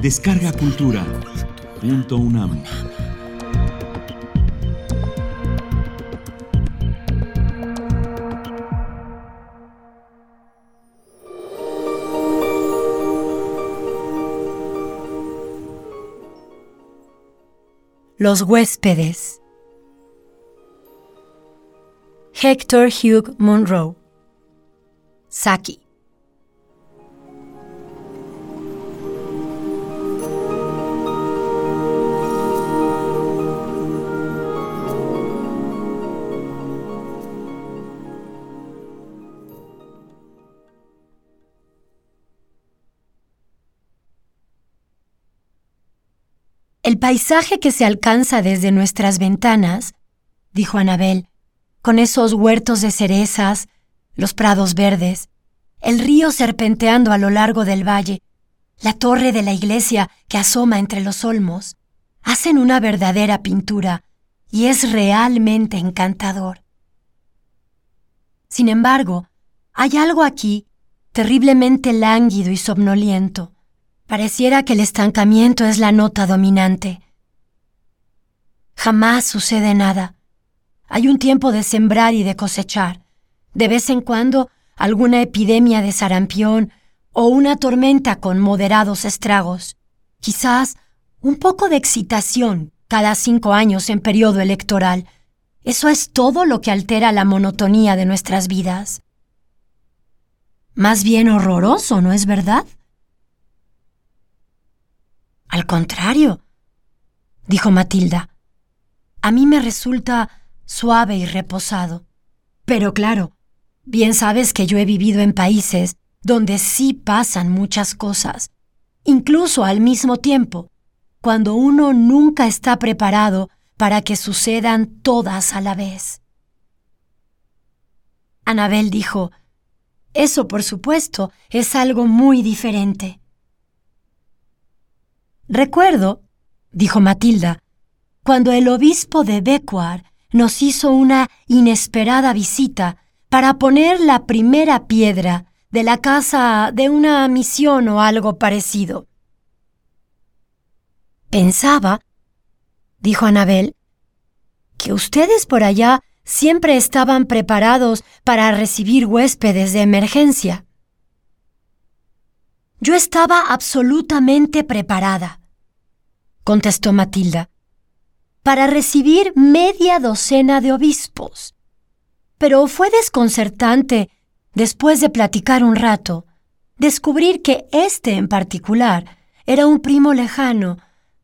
Descarga Cultura. Punto UNAM. Los huéspedes. Hector Hugh Monroe. Saki. Paisaje que se alcanza desde nuestras ventanas, dijo Anabel, con esos huertos de cerezas, los prados verdes, el río serpenteando a lo largo del valle, la torre de la iglesia que asoma entre los olmos, hacen una verdadera pintura y es realmente encantador. Sin embargo, hay algo aquí terriblemente lánguido y somnoliento. Pareciera que el estancamiento es la nota dominante. Jamás sucede nada. Hay un tiempo de sembrar y de cosechar. De vez en cuando alguna epidemia de sarampión o una tormenta con moderados estragos. Quizás un poco de excitación cada cinco años en periodo electoral. Eso es todo lo que altera la monotonía de nuestras vidas. Más bien horroroso, ¿no es verdad? Contrario, dijo Matilda, a mí me resulta suave y reposado. Pero claro, bien sabes que yo he vivido en países donde sí pasan muchas cosas, incluso al mismo tiempo, cuando uno nunca está preparado para que sucedan todas a la vez. Anabel dijo, Eso, por supuesto, es algo muy diferente. Recuerdo, dijo Matilda, cuando el obispo de Becuar nos hizo una inesperada visita para poner la primera piedra de la casa de una misión o algo parecido. Pensaba, dijo Anabel, que ustedes por allá siempre estaban preparados para recibir huéspedes de emergencia. Yo estaba absolutamente preparada, contestó Matilda, para recibir media docena de obispos. Pero fue desconcertante, después de platicar un rato, descubrir que este en particular era un primo lejano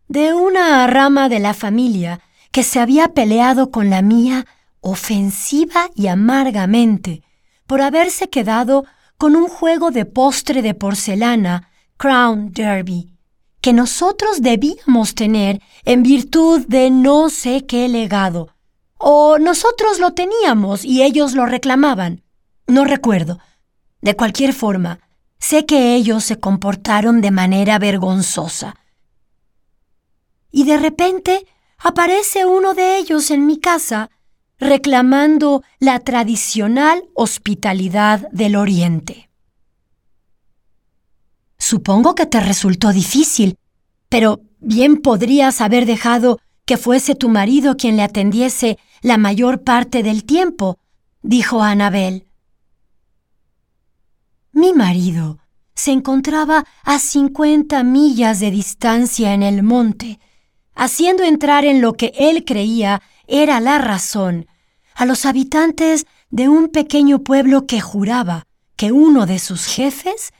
de una rama de la familia que se había peleado con la mía ofensiva y amargamente por haberse quedado con un juego de postre de porcelana, Crown Derby, que nosotros debíamos tener en virtud de no sé qué legado. O nosotros lo teníamos y ellos lo reclamaban. No recuerdo. De cualquier forma, sé que ellos se comportaron de manera vergonzosa. Y de repente aparece uno de ellos en mi casa reclamando la tradicional hospitalidad del Oriente. Supongo que te resultó difícil, pero bien podrías haber dejado que fuese tu marido quien le atendiese la mayor parte del tiempo, dijo Anabel. Mi marido se encontraba a cincuenta millas de distancia en el monte, haciendo entrar en lo que él creía era la razón a los habitantes de un pequeño pueblo que juraba que uno de sus jefes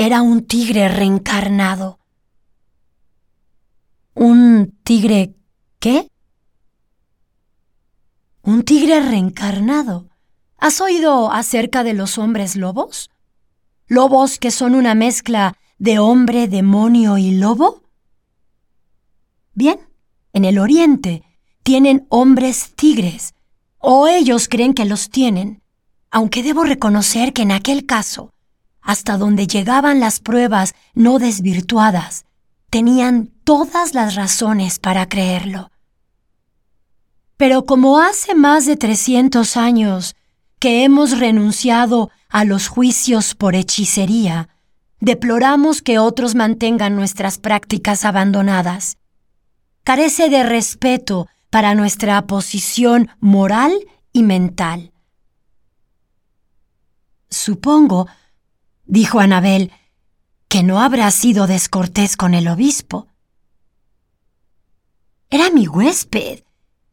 era un tigre reencarnado. ¿Un tigre qué? Un tigre reencarnado. ¿Has oído acerca de los hombres lobos? ¿Lobos que son una mezcla de hombre, demonio y lobo? Bien, en el oriente tienen hombres tigres, o ellos creen que los tienen, aunque debo reconocer que en aquel caso, hasta donde llegaban las pruebas no desvirtuadas, tenían todas las razones para creerlo. Pero como hace más de 300 años que hemos renunciado a los juicios por hechicería, deploramos que otros mantengan nuestras prácticas abandonadas. Carece de respeto para nuestra posición moral y mental. Supongo, dijo Anabel, que no habrá sido descortés con el obispo. Era mi huésped,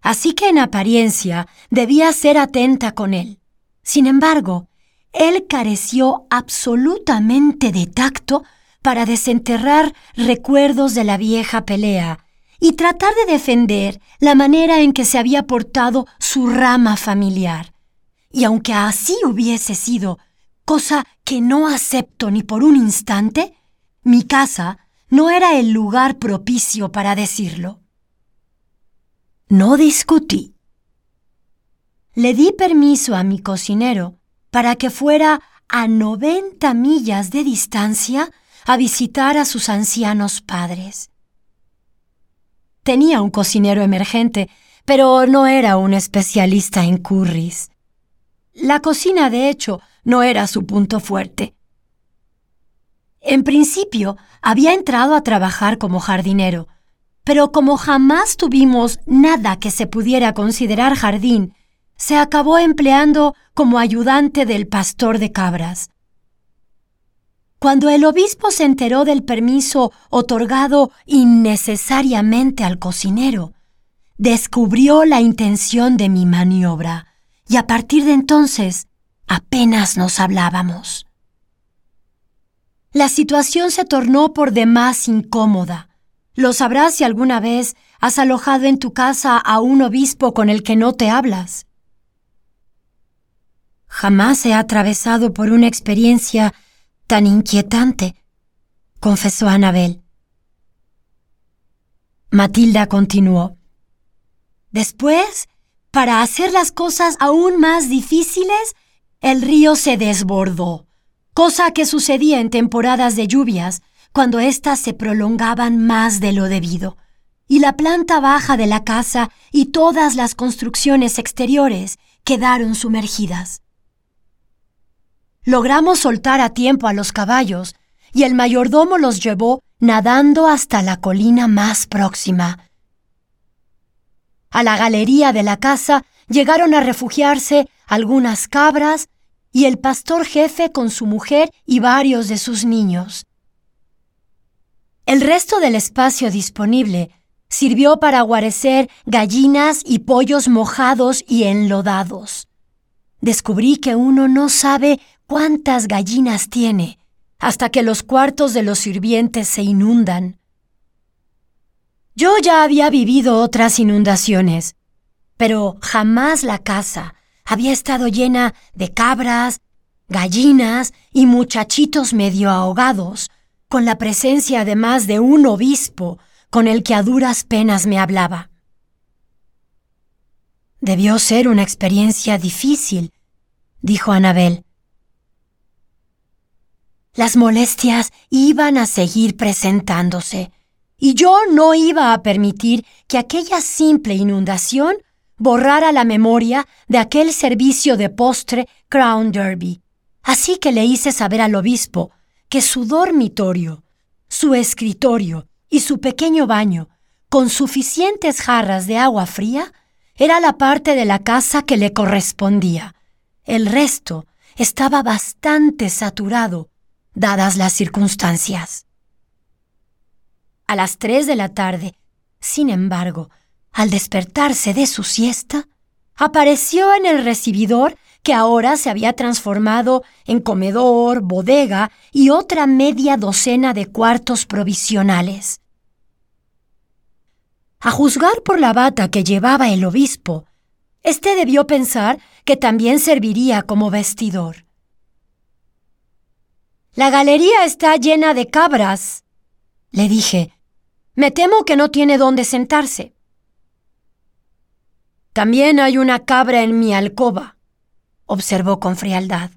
así que en apariencia debía ser atenta con él. Sin embargo, él careció absolutamente de tacto para desenterrar recuerdos de la vieja pelea y tratar de defender la manera en que se había portado su rama familiar. Y aunque así hubiese sido, cosa que no acepto ni por un instante, mi casa no era el lugar propicio para decirlo. No discutí. Le di permiso a mi cocinero para que fuera a 90 millas de distancia a visitar a sus ancianos padres. Tenía un cocinero emergente, pero no era un especialista en curries. La cocina, de hecho, no era su punto fuerte. En principio, había entrado a trabajar como jardinero, pero como jamás tuvimos nada que se pudiera considerar jardín se acabó empleando como ayudante del pastor de cabras. Cuando el obispo se enteró del permiso otorgado innecesariamente al cocinero, descubrió la intención de mi maniobra y a partir de entonces apenas nos hablábamos. La situación se tornó por demás incómoda. Lo sabrás si alguna vez has alojado en tu casa a un obispo con el que no te hablas. Jamás he atravesado por una experiencia tan inquietante, confesó Anabel. Matilda continuó. Después, para hacer las cosas aún más difíciles, el río se desbordó, cosa que sucedía en temporadas de lluvias, cuando éstas se prolongaban más de lo debido, y la planta baja de la casa y todas las construcciones exteriores quedaron sumergidas. Logramos soltar a tiempo a los caballos y el mayordomo los llevó nadando hasta la colina más próxima. A la galería de la casa llegaron a refugiarse algunas cabras y el pastor jefe con su mujer y varios de sus niños. El resto del espacio disponible sirvió para guarecer gallinas y pollos mojados y enlodados. Descubrí que uno no sabe cuántas gallinas tiene hasta que los cuartos de los sirvientes se inundan. Yo ya había vivido otras inundaciones, pero jamás la casa había estado llena de cabras, gallinas y muchachitos medio ahogados, con la presencia además de un obispo con el que a duras penas me hablaba. Debió ser una experiencia difícil, dijo Anabel. Las molestias iban a seguir presentándose, y yo no iba a permitir que aquella simple inundación borrara la memoria de aquel servicio de postre Crown Derby. Así que le hice saber al obispo que su dormitorio, su escritorio y su pequeño baño, con suficientes jarras de agua fría, era la parte de la casa que le correspondía. El resto estaba bastante saturado dadas las circunstancias. A las tres de la tarde, sin embargo, al despertarse de su siesta, apareció en el recibidor que ahora se había transformado en comedor, bodega y otra media docena de cuartos provisionales. A juzgar por la bata que llevaba el obispo, éste debió pensar que también serviría como vestidor. La galería está llena de cabras, le dije. Me temo que no tiene dónde sentarse. También hay una cabra en mi alcoba, observó con frialdad.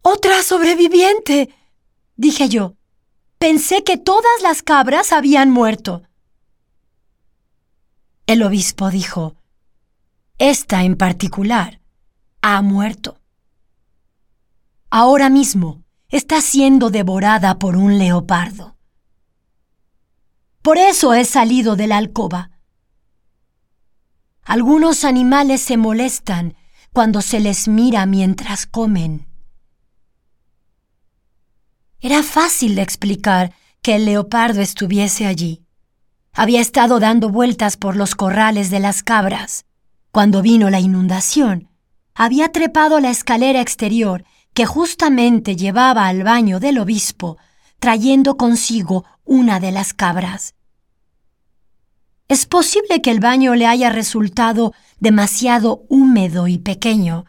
Otra sobreviviente, dije yo. Pensé que todas las cabras habían muerto. El obispo dijo, Esta en particular ha muerto. Ahora mismo está siendo devorada por un leopardo. Por eso he salido de la alcoba. Algunos animales se molestan cuando se les mira mientras comen. Era fácil de explicar que el leopardo estuviese allí. Había estado dando vueltas por los corrales de las cabras. Cuando vino la inundación, había trepado la escalera exterior que justamente llevaba al baño del obispo, trayendo consigo una de las cabras. Es posible que el baño le haya resultado demasiado húmedo y pequeño,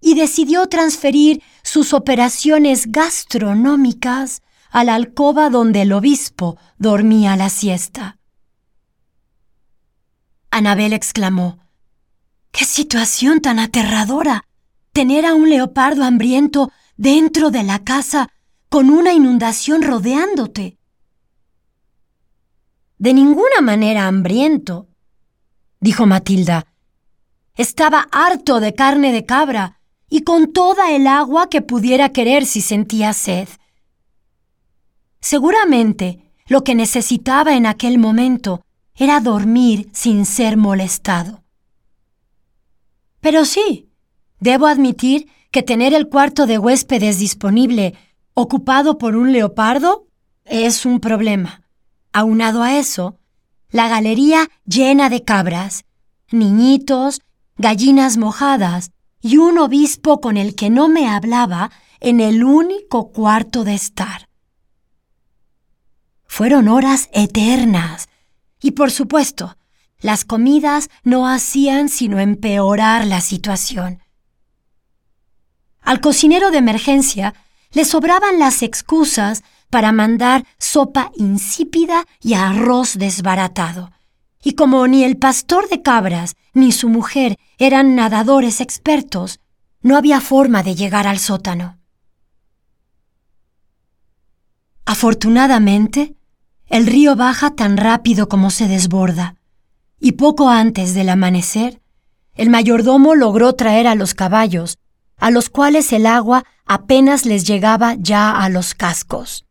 y decidió transferir sus operaciones gastronómicas a la alcoba donde el obispo dormía la siesta. Anabel exclamó, ¡Qué situación tan aterradora! Tener a un leopardo hambriento dentro de la casa con una inundación rodeándote. De ninguna manera hambriento, dijo Matilda. Estaba harto de carne de cabra y con toda el agua que pudiera querer si sentía sed. Seguramente lo que necesitaba en aquel momento era dormir sin ser molestado. Pero sí, debo admitir que tener el cuarto de huéspedes disponible ocupado por un leopardo es un problema. Aunado a eso, la galería llena de cabras, niñitos, gallinas mojadas y un obispo con el que no me hablaba en el único cuarto de estar. Fueron horas eternas y por supuesto, las comidas no hacían sino empeorar la situación. Al cocinero de emergencia le sobraban las excusas para mandar sopa insípida y arroz desbaratado. Y como ni el pastor de cabras ni su mujer eran nadadores expertos, no había forma de llegar al sótano. Afortunadamente, el río baja tan rápido como se desborda, y poco antes del amanecer, el mayordomo logró traer a los caballos, a los cuales el agua apenas les llegaba ya a los cascos.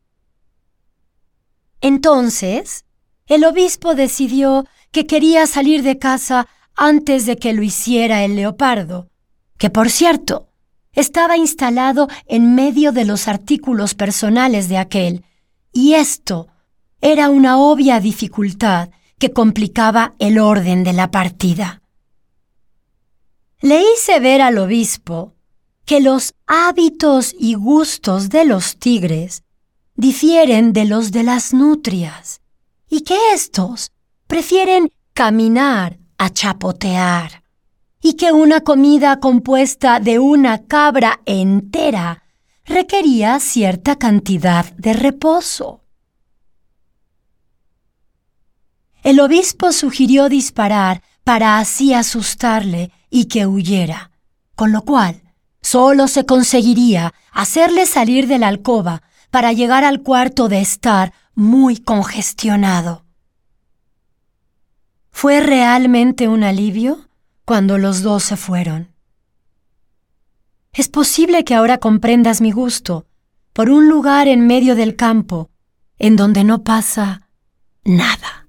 Entonces, el obispo decidió que quería salir de casa antes de que lo hiciera el leopardo, que por cierto, estaba instalado en medio de los artículos personales de aquel, y esto era una obvia dificultad que complicaba el orden de la partida. Le hice ver al obispo que los hábitos y gustos de los tigres difieren de los de las nutrias y que éstos prefieren caminar a chapotear y que una comida compuesta de una cabra entera requería cierta cantidad de reposo. El obispo sugirió disparar para así asustarle y que huyera, con lo cual solo se conseguiría hacerle salir de la alcoba para llegar al cuarto de estar muy congestionado. Fue realmente un alivio cuando los dos se fueron. Es posible que ahora comprendas mi gusto por un lugar en medio del campo en donde no pasa nada.